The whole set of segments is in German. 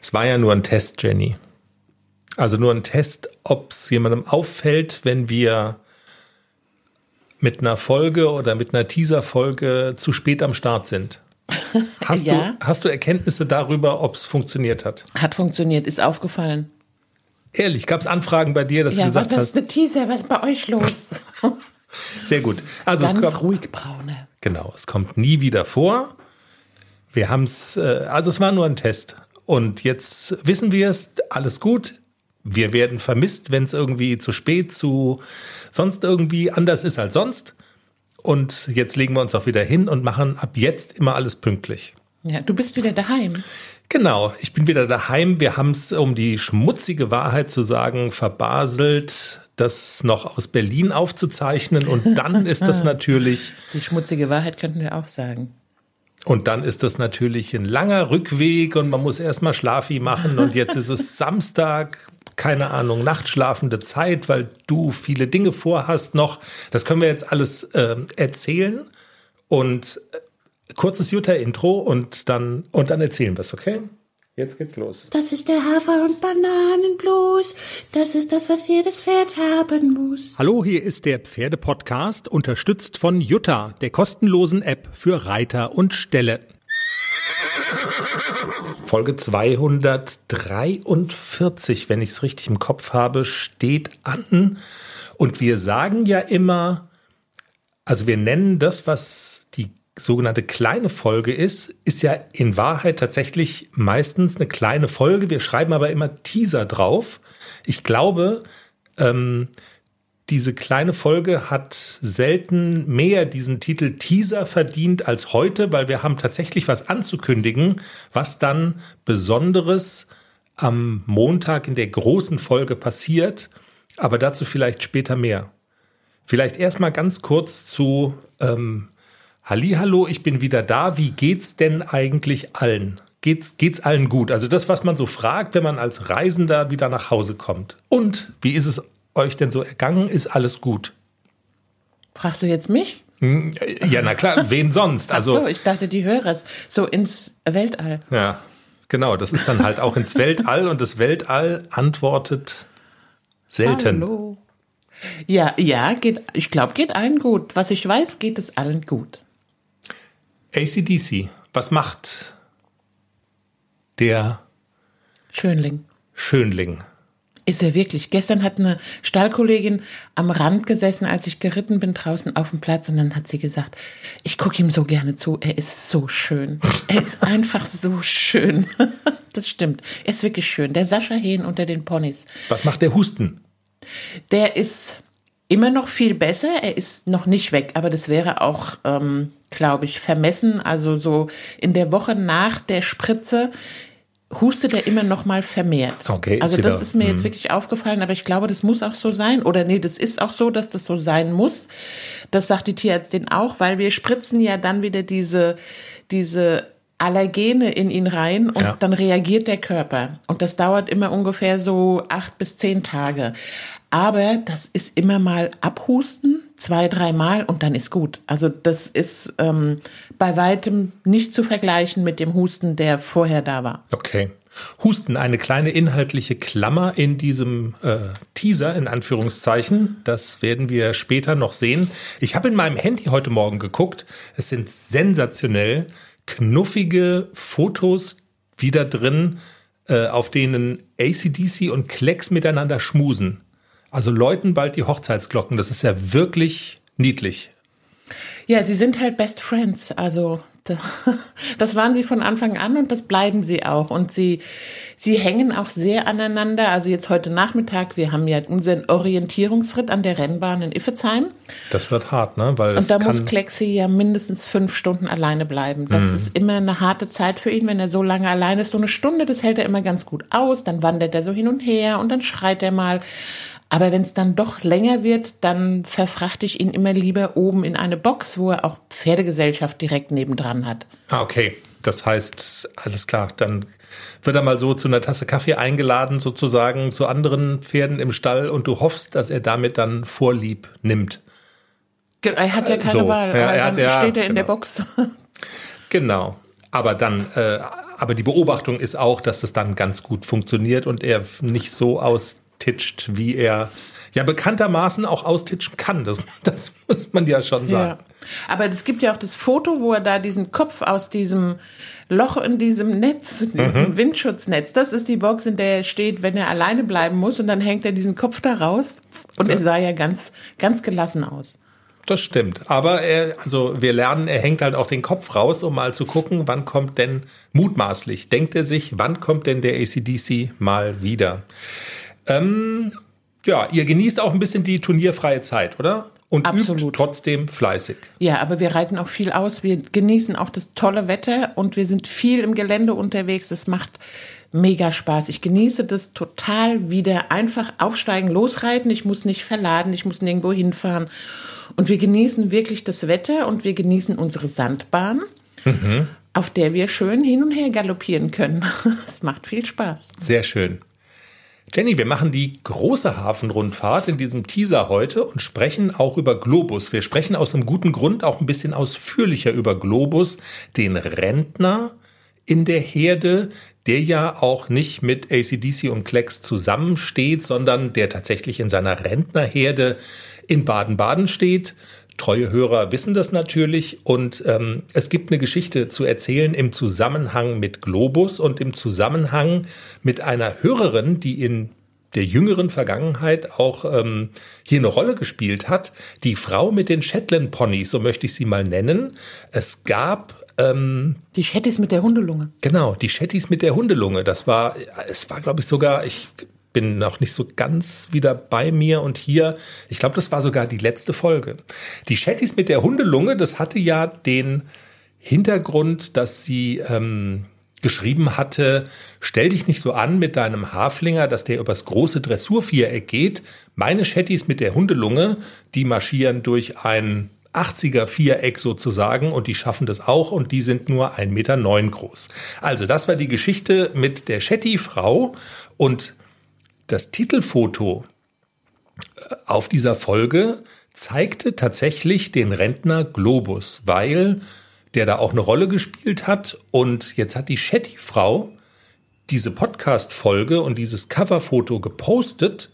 Es war ja nur ein Test, Jenny. Also nur ein Test, ob es jemandem auffällt, wenn wir mit einer Folge oder mit einer Teaser-Folge zu spät am Start sind. Hast, Ja. du, hast du Erkenntnisse darüber, ob es funktioniert hat? Hat funktioniert, ist aufgefallen. Ehrlich, gab es Anfragen bei dir, dass Ja, du gesagt was ist hast? der Teaser? Was ist bei euch los? Sehr gut. Also es Ganz kommt, ruhig, Braune. genau, es kommt nie wieder vor. Wir haben es, äh, also es war nur ein Test. Und jetzt wissen wir es, alles gut. Wir werden vermisst, wenn es irgendwie zu spät, zu sonst irgendwie anders ist als sonst. Und jetzt legen wir uns auch wieder hin und machen ab jetzt immer alles pünktlich. Ja, du bist wieder daheim. Genau, ich bin wieder daheim. Wir haben es, um die schmutzige Wahrheit zu sagen, verbaselt, das noch aus Berlin aufzuzeichnen. Und dann ist das natürlich, Die schmutzige Wahrheit könnten wir auch sagen. Und dann ist das natürlich ein langer Rückweg und man muss erstmal Schlafi machen. Und jetzt ist es Samstag, keine Ahnung, nachtschlafende Zeit, weil du viele Dinge vorhast noch. Das können wir jetzt alles ähm, erzählen. Und äh, kurzes Jutta-Intro und dann, und dann erzählen wir es, okay? Jetzt geht's los. Das ist der Hafer- und Bananenblues. Das ist das, was jedes Pferd haben muss. Hallo, hier ist der Pferdepodcast, unterstützt von Jutta, der kostenlosen App für Reiter und Ställe. Folge 243, wenn ich es richtig im Kopf habe, steht an. Und wir sagen ja immer, also wir nennen das, was die sogenannte kleine Folge ist, ist ja in Wahrheit tatsächlich meistens eine kleine Folge. Wir schreiben aber immer Teaser drauf. Ich glaube, ähm, diese kleine Folge hat selten mehr diesen Titel Teaser verdient als heute, weil wir haben tatsächlich was anzukündigen, was dann Besonderes am Montag in der großen Folge passiert. Aber dazu vielleicht später mehr. Vielleicht erstmal ganz kurz zu ähm, Hallihallo, ich bin wieder da. Wie geht's denn eigentlich allen? Geht's, geht's allen gut? Also das, was man so fragt, wenn man als Reisender wieder nach Hause kommt. Und wie ist es euch denn so ergangen? Ist alles gut? Fragst du jetzt mich? Hm, äh, Ja, na klar, wen sonst? Ach Also, so, ich dachte, die hören es. So ins Weltall. ja, genau, das ist dann halt auch ins Weltall und das Weltall antwortet selten. Hallo. Ja, ja, geht, ich glaube, geht allen gut. Was ich weiß, geht es allen gut. ACDC, was macht der Schönling. Schönling? Ist er wirklich? Gestern hat eine Stallkollegin am Rand gesessen, als ich geritten bin draußen auf dem Platz und dann hat sie gesagt, ich gucke ihm so gerne zu, er ist so schön. Er ist einfach so schön. Das stimmt. Er ist wirklich schön. Der Sascha Hehn unter den Ponys. Was macht der Husten? Der ist immer noch viel besser. Er ist noch nicht weg, aber das wäre auch, ähm, glaube ich, vermessen. Also so in der Woche nach der Spritze hustet er immer noch mal vermehrt. Okay, also das ist mir hm. jetzt wirklich aufgefallen, aber ich glaube, das muss auch so sein. Oder nee, das ist auch so, dass das so sein muss. Das sagt die Tierärztin auch, weil wir spritzen ja dann wieder diese, diese Allergene in ihn rein und Ja. dann reagiert der Körper. Und das dauert immer ungefähr so acht bis zehn Tage. Aber das ist immer mal abhusten, zwei, dreimal und dann ist gut. Also das ist ähm, bei weitem nicht zu vergleichen mit dem Husten, der vorher da war. Okay. Husten, eine kleine inhaltliche Klammer in diesem äh, Teaser, in Anführungszeichen. Das werden wir später noch sehen. Ich habe in meinem Handy heute Morgen geguckt. Es sind sensationell knuffige Fotos wieder drin, äh, auf denen ACDC und Klecks miteinander schmusen. Also läuten bald die Hochzeitsglocken. Das ist ja wirklich niedlich. Ja, sie sind halt Best Friends. Also das waren sie von Anfang an und das bleiben sie auch. Und sie, sie hängen auch sehr aneinander. Also jetzt heute Nachmittag, wir haben ja unseren Orientierungsritt an der Rennbahn in Iffezheim. Das wird hart, ne? Weil Und da muss Klexi ja mindestens fünf Stunden alleine bleiben. Das ist immer eine harte Zeit für ihn, wenn er so lange alleine ist. So eine Stunde, das hält er immer ganz gut aus. Dann wandert er so hin und her und dann schreit er mal. Aber wenn es dann doch länger wird, dann verfrachte ich ihn immer lieber oben in eine Box, wo er auch Pferdegesellschaft direkt nebendran hat. Ah, okay. Das heißt, alles klar, dann wird er mal so zu einer Tasse Kaffee eingeladen, sozusagen zu anderen Pferden im Stall und du hoffst, dass er damit dann Vorlieb nimmt. Er hat ja keine So, Wahl. ja, aber er hat dann ja- steht er in der genau. Box. Genau. aber dann, äh, aber die Beobachtung ist auch, dass es dann ganz gut funktioniert und er nicht so austitscht, wie er ja bekanntermaßen auch austitschen kann. Das, das muss man ja schon sagen. Ja. Aber es gibt ja auch das Foto, wo er da diesen Kopf aus diesem Loch in diesem Netz, in diesem mhm. Windschutznetz, das ist die Box, in der er steht, wenn er alleine bleiben muss und dann hängt er diesen Kopf da raus und ja. er sah ja ganz, ganz gelassen aus. Das stimmt. Aber er, also wir lernen, er hängt halt auch den Kopf raus, um mal zu gucken, wann kommt denn mutmaßlich, denkt er sich, wann kommt denn der ACDC mal wieder? Ähm, ja, ihr genießt auch ein bisschen die turnierfreie Zeit, oder? Und Absolut. übt trotzdem fleißig. Ja, aber wir reiten auch viel aus. Wir genießen auch das tolle Wetter und wir sind viel im Gelände unterwegs. Es macht mega Spaß. Ich genieße das total wieder einfach aufsteigen, losreiten. Ich muss nicht verladen, ich muss nirgendwo hinfahren. Und wir genießen wirklich das Wetter und wir genießen unsere Sandbahn, mhm. auf der wir schön hin und her galoppieren können. Es macht viel Spaß. Sehr schön. Jenny, wir machen die große Hafenrundfahrt in diesem Teaser heute und sprechen auch über Globus. Wir sprechen aus einem guten Grund auch ein bisschen ausführlicher über Globus, den Rentner in der Herde, der ja auch nicht mit ACDC und Klecks zusammensteht, sondern der tatsächlich in seiner Rentnerherde in Baden-Baden steht. Treue Hörer wissen das natürlich und ähm, es gibt eine Geschichte zu erzählen im Zusammenhang mit Globus und im Zusammenhang mit einer Hörerin, die in der jüngeren Vergangenheit auch ähm, hier eine Rolle gespielt hat. Die Frau mit den Shetland Ponys, so möchte ich sie mal nennen. Es gab ähm, die Shetties mit der Hundelunge. Genau, die Shetties mit der Hundelunge. Das war, es war, glaube ich, sogar, ich bin noch nicht so ganz wieder bei mir und hier, ich glaube, das war sogar die letzte Folge. Die Shetties mit der Hundelunge, das hatte ja den Hintergrund, dass sie ähm, geschrieben hatte, stell dich nicht so an mit deinem Haflinger, dass der übers große Dressurviereck geht. Meine Shetties mit der Hundelunge, die marschieren durch ein 80er Viereck sozusagen und die schaffen das auch und die sind nur 1,9 Meter groß. Also das war die Geschichte mit der Shetty-Frau und das Titelfoto äh, auf dieser Folge zeigte tatsächlich den Rentner Globus, weil der da auch eine Rolle gespielt hat. Und jetzt hat die Shetty-Frau diese Podcast-Folge und dieses Coverfoto gepostet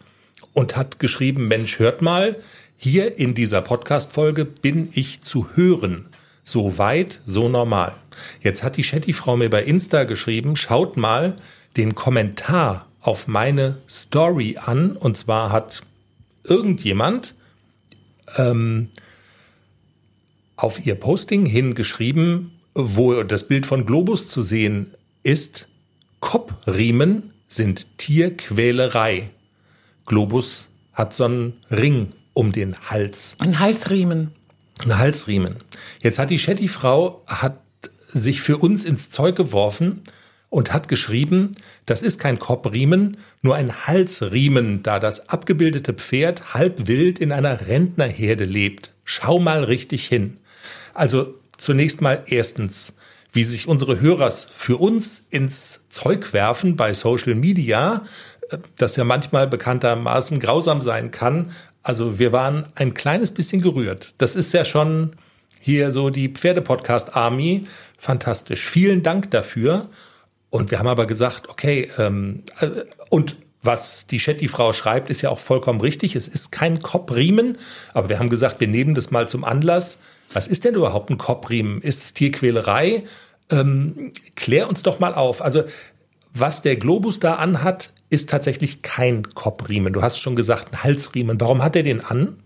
und hat geschrieben, Mensch, hört mal, hier in dieser Podcast-Folge bin ich zu hören. So weit, so normal. Jetzt hat die Shetty-Frau mir bei Insta geschrieben, schaut mal den Kommentar auf meine Story an. Und zwar hat irgendjemand ähm, auf ihr Posting hingeschrieben, wo das Bild von Globus zu sehen ist, Koppriemen sind Tierquälerei. Globus hat so einen Ring um den Hals. Ein Halsriemen. Ein Halsriemen. Jetzt hat die Shetty-Frau hat sich für uns ins Zeug geworfen und hat geschrieben, das ist kein Koppriemen, nur ein Halsriemen, da das abgebildete Pferd halb wild in einer Rentnerherde lebt. Schau mal richtig hin. Also zunächst mal erstens, wie sich unsere Hörers für uns ins Zeug werfen bei Social Media, äh, das ja manchmal bekanntermaßen grausam sein kann. Also wir waren ein kleines bisschen gerührt. Das ist ja schon hier so die Pferdepodcast Army. Fantastisch. Vielen Dank dafür. Und wir haben aber gesagt, okay, ähm, äh, und was die Shetty-Frau schreibt, ist ja auch vollkommen richtig. Es ist kein Koppriemen, aber wir haben gesagt, wir nehmen das mal zum Anlass. Was ist denn überhaupt ein Koppriemen? Ist es Tierquälerei? Ähm, klär uns doch mal auf. Also, was der Globus da anhat, ist tatsächlich kein Koppriemen. Du hast schon gesagt, ein Halsriemen. Warum hat er den an?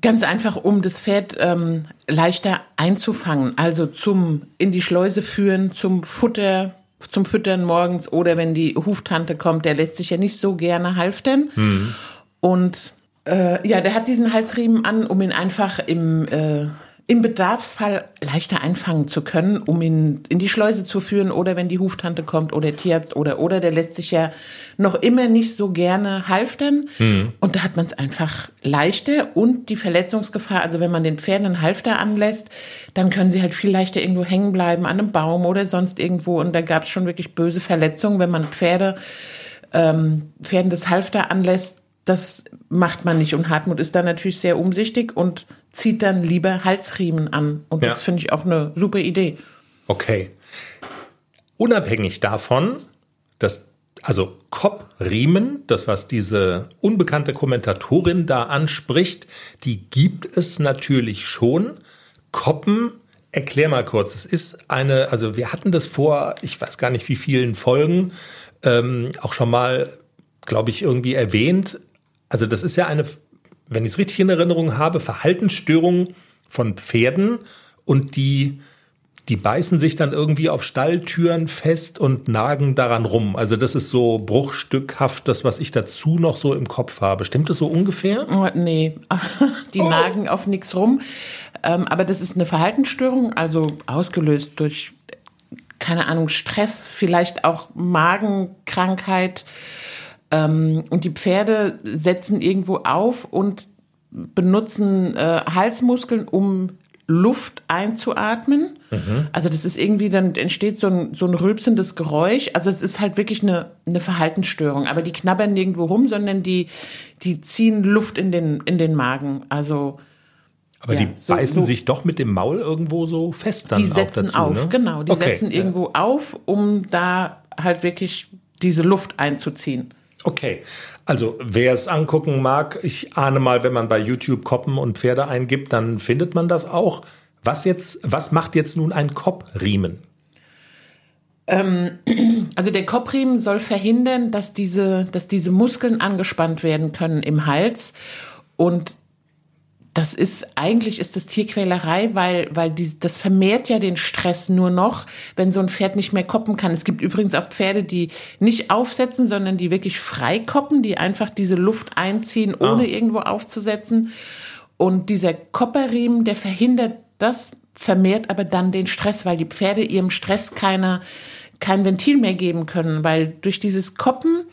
Ganz einfach, um das Pferd ähm, leichter einzufangen, also zum in die Schleuse führen, zum Futter zum Füttern morgens oder wenn die Huftante kommt, der lässt sich ja nicht so gerne halftern. Mhm. Und äh, ja, der hat diesen Halsriemen an, um ihn einfach im äh, im Bedarfsfall leichter einfangen zu können, um ihn in die Schleuse zu führen oder wenn die Huftante kommt oder Tierarzt oder oder, der lässt sich ja noch immer nicht so gerne halftern. Mhm. und da hat man es einfach leichter und die Verletzungsgefahr, also wenn man den Pferden einen Halfter anlässt, dann können sie halt viel leichter irgendwo hängen bleiben an einem Baum oder sonst irgendwo. Und da gab es schon wirklich böse Verletzungen, wenn man Pferde ähm, Pferden das Halfter anlässt, das macht man nicht. Und Hartmut ist da natürlich sehr umsichtig und zieht dann lieber Halsriemen an. Und das ja. finde ich auch eine super Idee. Okay. Unabhängig davon, dass also Koppriemen, das was diese unbekannte Kommentatorin da anspricht, die gibt es natürlich schon. Koppen, erklär mal kurz. Es ist eine, also wir hatten das vor, ich weiß gar nicht wie vielen Folgen, ähm, auch schon mal, glaube ich, irgendwie erwähnt. Also das ist ja eine, wenn ich es richtig in Erinnerung habe, Verhaltensstörung von Pferden und die die beißen sich dann irgendwie auf Stalltüren fest und nagen daran rum. Also das ist so bruchstückhaft das, was ich dazu noch so im Kopf habe. Stimmt das so ungefähr? Oh, nee, die oh. nagen auf nichts rum. Ähm, aber das ist eine Verhaltensstörung, also ausgelöst durch, keine Ahnung, Stress, vielleicht auch Magenkrankheit. Ähm, und die Pferde setzen irgendwo auf und benutzen äh, Halsmuskeln, um Luft einzuatmen. Mhm. Also das ist irgendwie, dann entsteht so ein, so ein rülpsendes Geräusch. Also es ist halt wirklich eine, eine Verhaltensstörung. Aber die knabbern nirgendwo rum, sondern die, die ziehen Luft in den, in den Magen. Also aber ja, die so, beißen so, sich doch mit dem Maul irgendwo so fest dann Die setzen dazu, auf, ne? genau. Die okay. setzen irgendwo auf, um da halt wirklich diese Luft einzuziehen. Okay, also wer es angucken mag, ich ahne mal, wenn man bei YouTube Koppen und Pferde eingibt, dann findet man das auch. Was jetzt, was macht jetzt nun ein Koppriemen? Ähm, also der Koppriemen soll verhindern, dass diese, dass diese Muskeln angespannt werden können im Hals und das ist eigentlich ist das Tierquälerei, weil weil die, das vermehrt ja den Stress nur noch, wenn so ein Pferd nicht mehr koppen kann. Es gibt übrigens auch Pferde, die nicht aufsetzen, sondern die wirklich frei koppen, die einfach diese Luft einziehen, ah. ohne oh. irgendwo aufzusetzen. Und dieser Kopperriemen, der verhindert das, vermehrt aber dann den Stress, weil die Pferde ihrem Stress keine kein Ventil mehr geben können, weil durch dieses Koppen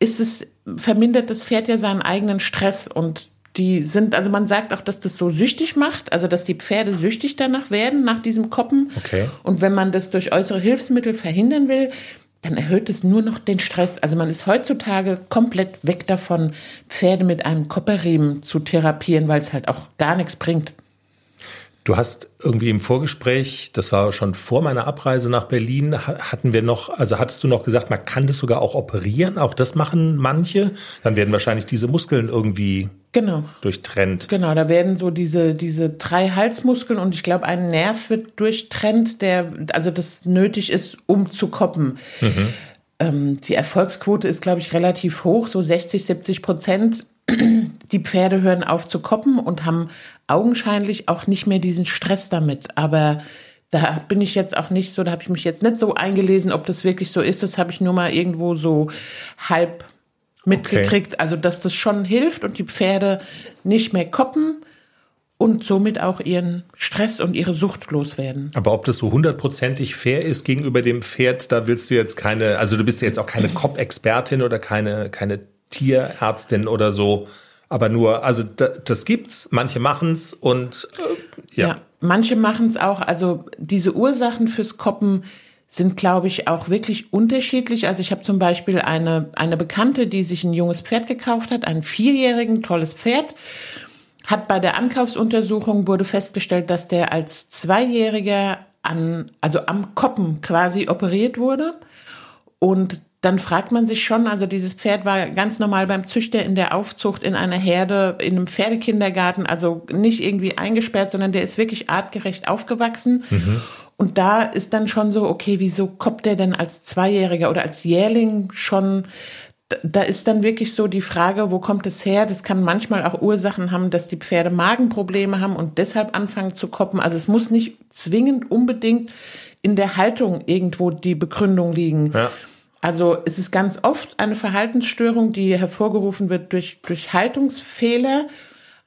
ist es vermindert das Pferd ja seinen eigenen Stress und die sind, also man sagt auch, dass das so süchtig macht, also dass die Pferde süchtig danach werden, nach diesem Koppen. Okay. Und wenn man das durch äußere Hilfsmittel verhindern will, dann erhöht es nur noch den Stress. Also man ist heutzutage komplett weg davon, Pferde mit einem Kopperriemen zu therapieren, weil es halt auch gar nichts bringt. Du hast irgendwie im Vorgespräch, das war schon vor meiner Abreise nach Berlin, hatten wir noch, also hattest du noch gesagt, man kann das sogar auch operieren, auch das machen manche. Dann werden wahrscheinlich diese Muskeln irgendwie genau. durchtrennt. Genau, da werden so diese, diese drei Halsmuskeln und ich glaube, ein Nerv wird durchtrennt, der, also das nötig ist, um zu koppen. Mhm. Ähm, die Erfolgsquote ist, glaube ich, relativ hoch, so 60, 70 Prozent die Pferde hören auf zu koppen und haben augenscheinlich auch nicht mehr diesen Stress damit. Aber da bin ich jetzt auch nicht so, da habe ich mich jetzt nicht so eingelesen, ob das wirklich so ist. Das habe ich nur mal irgendwo so halb mitgekriegt. Okay. Also, dass das schon hilft und die Pferde nicht mehr koppen und somit auch ihren Stress und ihre Sucht loswerden. Aber ob das so hundertprozentig fair ist gegenüber dem Pferd, da willst du jetzt keine, also du bist ja jetzt auch keine Kopfexpertin oder keine, keine Tierärztin oder so. Aber nur, also das gibt's, manche machen's und äh, ja. ja. Manche machen's auch. Also diese Ursachen fürs Koppen sind, glaube ich, auch wirklich unterschiedlich. Also ich habe zum Beispiel eine, eine Bekannte, die sich ein junges Pferd gekauft hat, einen vierjährigen, tolles Pferd. Hat bei der Ankaufsuntersuchung wurde festgestellt, dass der als Zweijähriger an, also am Koppen quasi operiert wurde. Und dann fragt man sich schon, also dieses Pferd war ganz normal beim Züchter in der Aufzucht in einer Herde, in einem Pferdekindergarten, also nicht irgendwie eingesperrt, sondern der ist wirklich artgerecht aufgewachsen. Mhm. Und da ist dann schon so, okay, wieso kommt der denn als Zweijähriger oder als Jährling schon? Da ist dann wirklich so die Frage, wo kommt es her? Das kann manchmal auch Ursachen haben, dass die Pferde Magenprobleme haben und deshalb anfangen zu koppen. Also es muss nicht zwingend unbedingt in der Haltung irgendwo die Begründung liegen. Ja. Also es ist ganz oft eine Verhaltensstörung, die hervorgerufen wird durch, durch Haltungsfehler,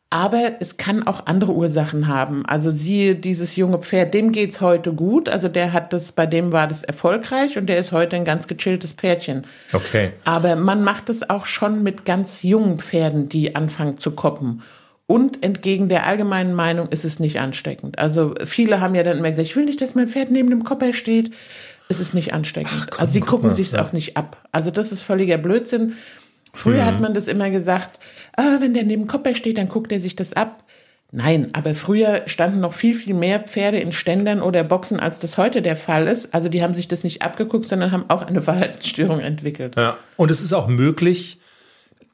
aber es kann auch andere Ursachen haben. Also siehe dieses junge Pferd, dem geht's heute gut. Also der hat das, bei dem war das erfolgreich und der ist heute ein ganz gechilltes Pferdchen. Okay. Aber man macht es auch schon mit ganz jungen Pferden, die anfangen zu koppen. Und entgegen der allgemeinen Meinung ist es nicht ansteckend. Also viele haben ja dann immer gesagt, ich will nicht, dass mein Pferd neben dem Kopper steht ist es nicht ansteckend. Ach, komm, also sie gucken sich es auch nicht ab. Also das ist völliger Blödsinn. Früher mhm. hat man das immer gesagt, ah, wenn der neben Kopper steht, dann guckt er sich das ab. Nein, aber früher standen noch viel, viel mehr Pferde in Ständern oder Boxen, als das heute der Fall ist. Also die haben sich das nicht abgeguckt, sondern haben auch eine Verhaltensstörung entwickelt. Ja. Und es ist auch möglich,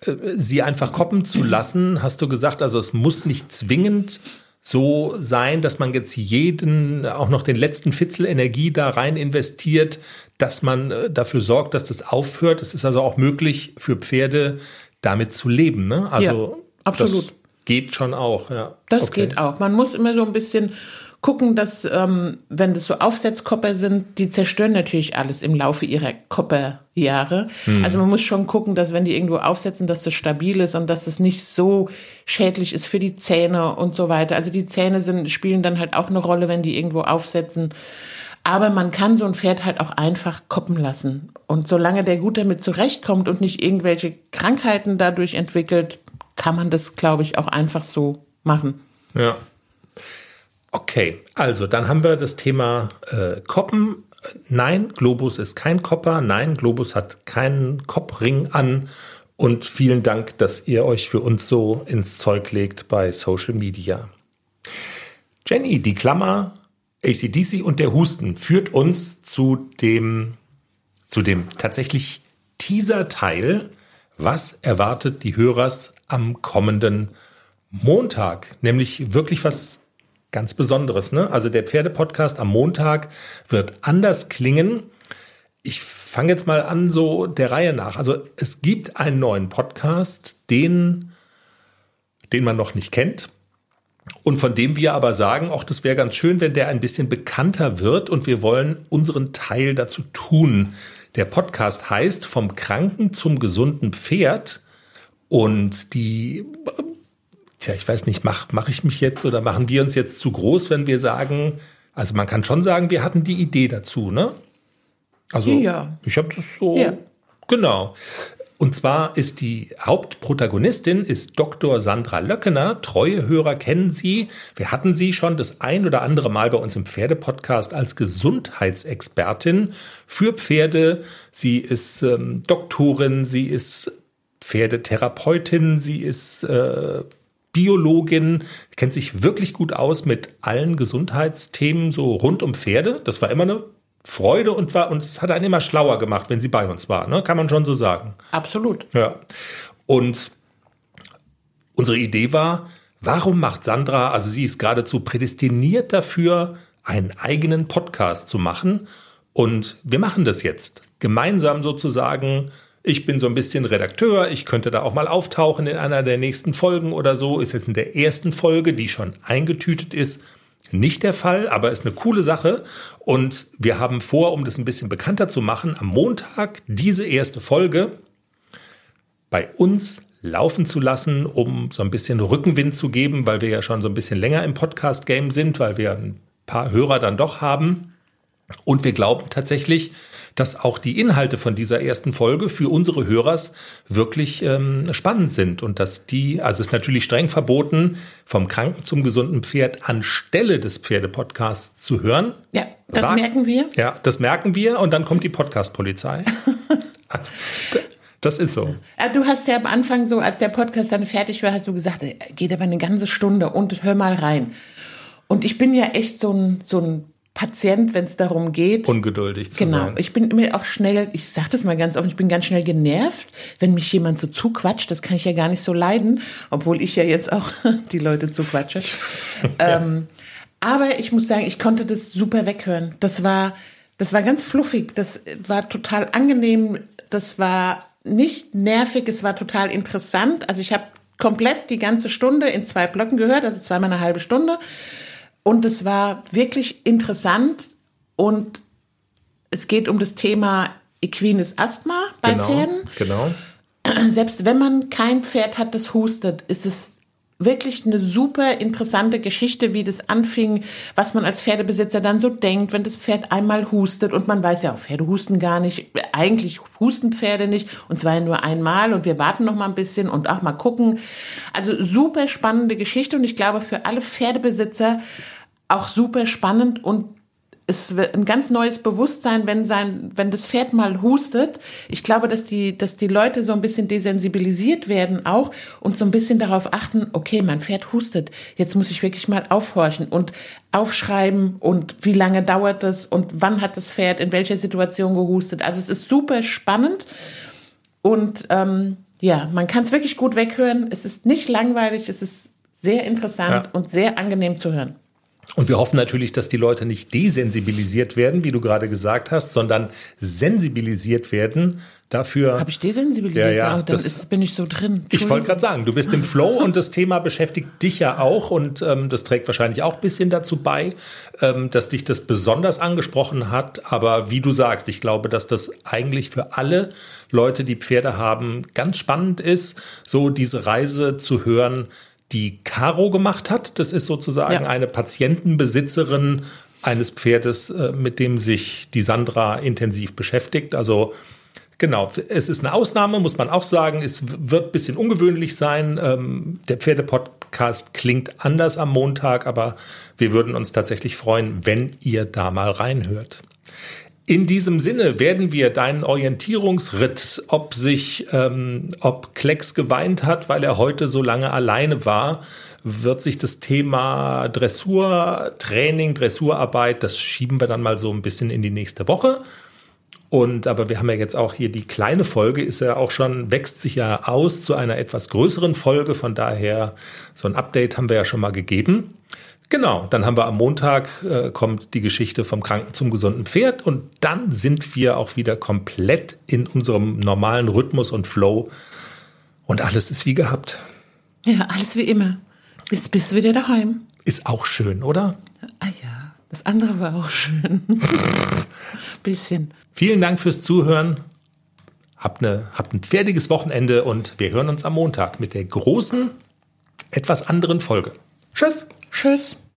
äh, sie einfach koppen zu lassen, hast du gesagt. Also es muss nicht zwingend so sein, dass man jetzt jeden, auch noch den letzten Fitzel Energie da rein investiert, dass man äh, dafür sorgt, dass das aufhört. Es ist also auch möglich für Pferde damit zu leben. Ne? Also ja, absolut. geht schon auch. Ja. Das okay. geht auch. Man muss immer so ein bisschen gucken, dass, ähm, wenn das so Aufsetzkopper sind, die zerstören natürlich alles im Laufe ihrer Kopperjahre. Mhm. Also man muss schon gucken, dass wenn die irgendwo aufsetzen, dass das stabil ist und dass das nicht so schädlich ist für die Zähne und so weiter. Also die Zähne sind, spielen dann halt auch eine Rolle, wenn die irgendwo aufsetzen. Aber man kann so ein Pferd halt auch einfach koppen lassen. Und solange der gut damit zurechtkommt und nicht irgendwelche Krankheiten dadurch entwickelt, kann man das, glaube ich, auch einfach so machen. Ja. Okay, also dann haben wir das Thema äh, Koppen. Nein, Globus ist kein Kopper. Nein, Globus hat keinen Koppring an. Und vielen Dank, dass ihr euch für uns so ins Zeug legt bei Social Media. Jenny, die Klammer ACDC und der Husten führt uns zu dem, zu dem tatsächlich Teaser-Teil. Was erwartet die Hörers am kommenden Montag? Nämlich wirklich was ganz Besonderes. Ne? Also der Pferdepodcast am Montag wird anders klingen. Ich fange jetzt mal an, so der Reihe nach. Also es gibt einen neuen Podcast, den, den man noch nicht kennt. Und von dem wir aber sagen, auch das wäre ganz schön, wenn der ein bisschen bekannter wird und wir wollen unseren Teil dazu tun. Der Podcast heißt Vom Kranken zum gesunden Pferd und die Tja, ich weiß nicht, mache mach ich mich jetzt oder machen wir uns jetzt zu groß, wenn wir sagen, also man kann schon sagen, wir hatten die Idee dazu, ne? Also ja. ich habe das so ja. genau. Und zwar ist die Hauptprotagonistin ist Dr. Sandra Löckener. Treue Hörer kennen sie. Wir hatten sie schon das ein oder andere Mal bei uns im Pferdepodcast als Gesundheitsexpertin für Pferde. Sie ist ähm, Doktorin, sie ist Pferdetherapeutin, sie ist äh, Biologin, kennt sich wirklich gut aus mit allen Gesundheitsthemen so rund um Pferde. Das war immer eine Freude und war und es hat einen immer schlauer gemacht, wenn sie bei uns war, ne? Kann man schon so sagen. Absolut. Ja. Und unsere Idee war, warum macht Sandra, also sie ist geradezu prädestiniert dafür, einen eigenen Podcast zu machen und wir machen das jetzt gemeinsam sozusagen ich bin so ein bisschen Redakteur, ich könnte da auch mal auftauchen in einer der nächsten Folgen oder so. Ist jetzt in der ersten Folge, die schon eingetütet ist, nicht der Fall, aber ist eine coole Sache. Und wir haben vor, um das ein bisschen bekannter zu machen, am Montag diese erste Folge bei uns laufen zu lassen, um so ein bisschen Rückenwind zu geben, weil wir ja schon so ein bisschen länger im Podcast-Game sind, weil wir ein paar Hörer dann doch haben. Und wir glauben tatsächlich, dass auch die Inhalte von dieser ersten Folge für unsere Hörers wirklich ähm, spannend sind und dass die, also es ist natürlich streng verboten, vom Kranken zum gesunden Pferd anstelle des Pferdepodcasts zu hören. Ja, das War, merken wir. Ja, das merken wir und dann kommt die Podcast-Polizei. also, das ist so. Du hast ja am Anfang so, als der Podcast dann fertig war, hast du gesagt, äh, geht aber eine ganze Stunde und hör mal rein. Und ich bin ja echt so ein, so ein Patient, wenn es darum geht. Ungeduldig zu genau. sein. Genau. Ich bin immer auch schnell, ich sage das mal ganz offen, ich bin ganz schnell genervt, wenn mich jemand so zuquatscht. Das kann ich ja gar nicht so leiden, obwohl ich ja jetzt auch die Leute zuquatsche. ja. ähm, aber ich muss sagen, ich konnte das super weghören. Das war, das war ganz fluffig. Das war total angenehm. Das war nicht nervig. Es war total interessant. Also ich habe komplett die ganze Stunde in zwei Blöcken gehört, also zweimal eine halbe Stunde. Und es war wirklich interessant und es geht um das Thema equines Asthma bei genau, Pferden. Genau. Selbst wenn man kein Pferd hat, das hustet, ist es wirklich eine super interessante Geschichte, wie das anfing, was man als Pferdebesitzer dann so denkt, wenn das Pferd einmal hustet. Und man weiß ja, Pferde husten gar nicht, eigentlich husten Pferde nicht. Und zwar ja nur einmal. Und wir warten noch mal ein bisschen und auch mal gucken. Also super spannende Geschichte. Und ich glaube für alle Pferdebesitzer auch super spannend und es wird ein ganz neues Bewusstsein, wenn sein, wenn das Pferd mal hustet. Ich glaube, dass die, dass die Leute so ein bisschen desensibilisiert werden auch und so ein bisschen darauf achten, okay, mein Pferd hustet. Jetzt muss ich wirklich mal aufhorchen und aufschreiben und wie lange dauert das und wann hat das Pferd in welcher Situation gehustet. Also es ist super spannend und ähm, ja, man kann es wirklich gut weghören. Es ist nicht langweilig, es ist sehr interessant Ja. und sehr angenehm zu hören. Und wir hoffen natürlich, dass die Leute nicht desensibilisiert werden, wie du gerade gesagt hast, sondern sensibilisiert werden dafür. Habe ich desensibilisiert? Ja, ja, Oh, dann das- ist, bin ich so drin. Ich wollte gerade sagen, du bist im Flow und das Thema beschäftigt dich ja auch und ähm, das trägt wahrscheinlich auch ein bisschen dazu bei, ähm, dass dich das besonders angesprochen hat. Aber wie du sagst, ich glaube, dass das eigentlich für alle Leute, die Pferde haben, ganz spannend ist, so diese Reise zu hören, die Caro gemacht hat. Das ist sozusagen Ja. eine Patientenbesitzerin eines Pferdes, äh, mit dem sich die Sandra intensiv beschäftigt. Also Genau, es ist eine Ausnahme, muss man auch sagen. Es wird ein bisschen ungewöhnlich sein. Ähm, der Pferdepodcast klingt anders am Montag, aber wir würden uns tatsächlich freuen, wenn ihr da mal reinhört. In diesem Sinne werden wir deinen Orientierungsritt, ob sich, ähm, ob Klecks geweint hat, weil er heute so lange alleine war, wird sich das Thema Dressur, Training, Dressurarbeit, das schieben wir dann mal so ein bisschen in die nächste Woche. Und aber wir haben ja jetzt auch hier die kleine Folge, ist ja auch schon, wächst sich ja aus zu einer etwas größeren Folge. Von daher, so ein Update haben wir ja schon mal gegeben. Genau, dann haben wir am Montag äh, kommt die Geschichte vom Kranken zum gesunden Pferd und dann sind wir auch wieder komplett in unserem normalen Rhythmus und Flow und alles ist wie gehabt. Ja, alles wie immer. Jetzt bist du wieder daheim. Ist auch schön, oder? Ah ja, das andere war auch schön. Bisschen. Vielen Dank fürs Zuhören. Habt, eine, habt ein pferdiges Wochenende und wir hören uns am Montag mit der großen, etwas anderen Folge. Tschüss. Tschüss.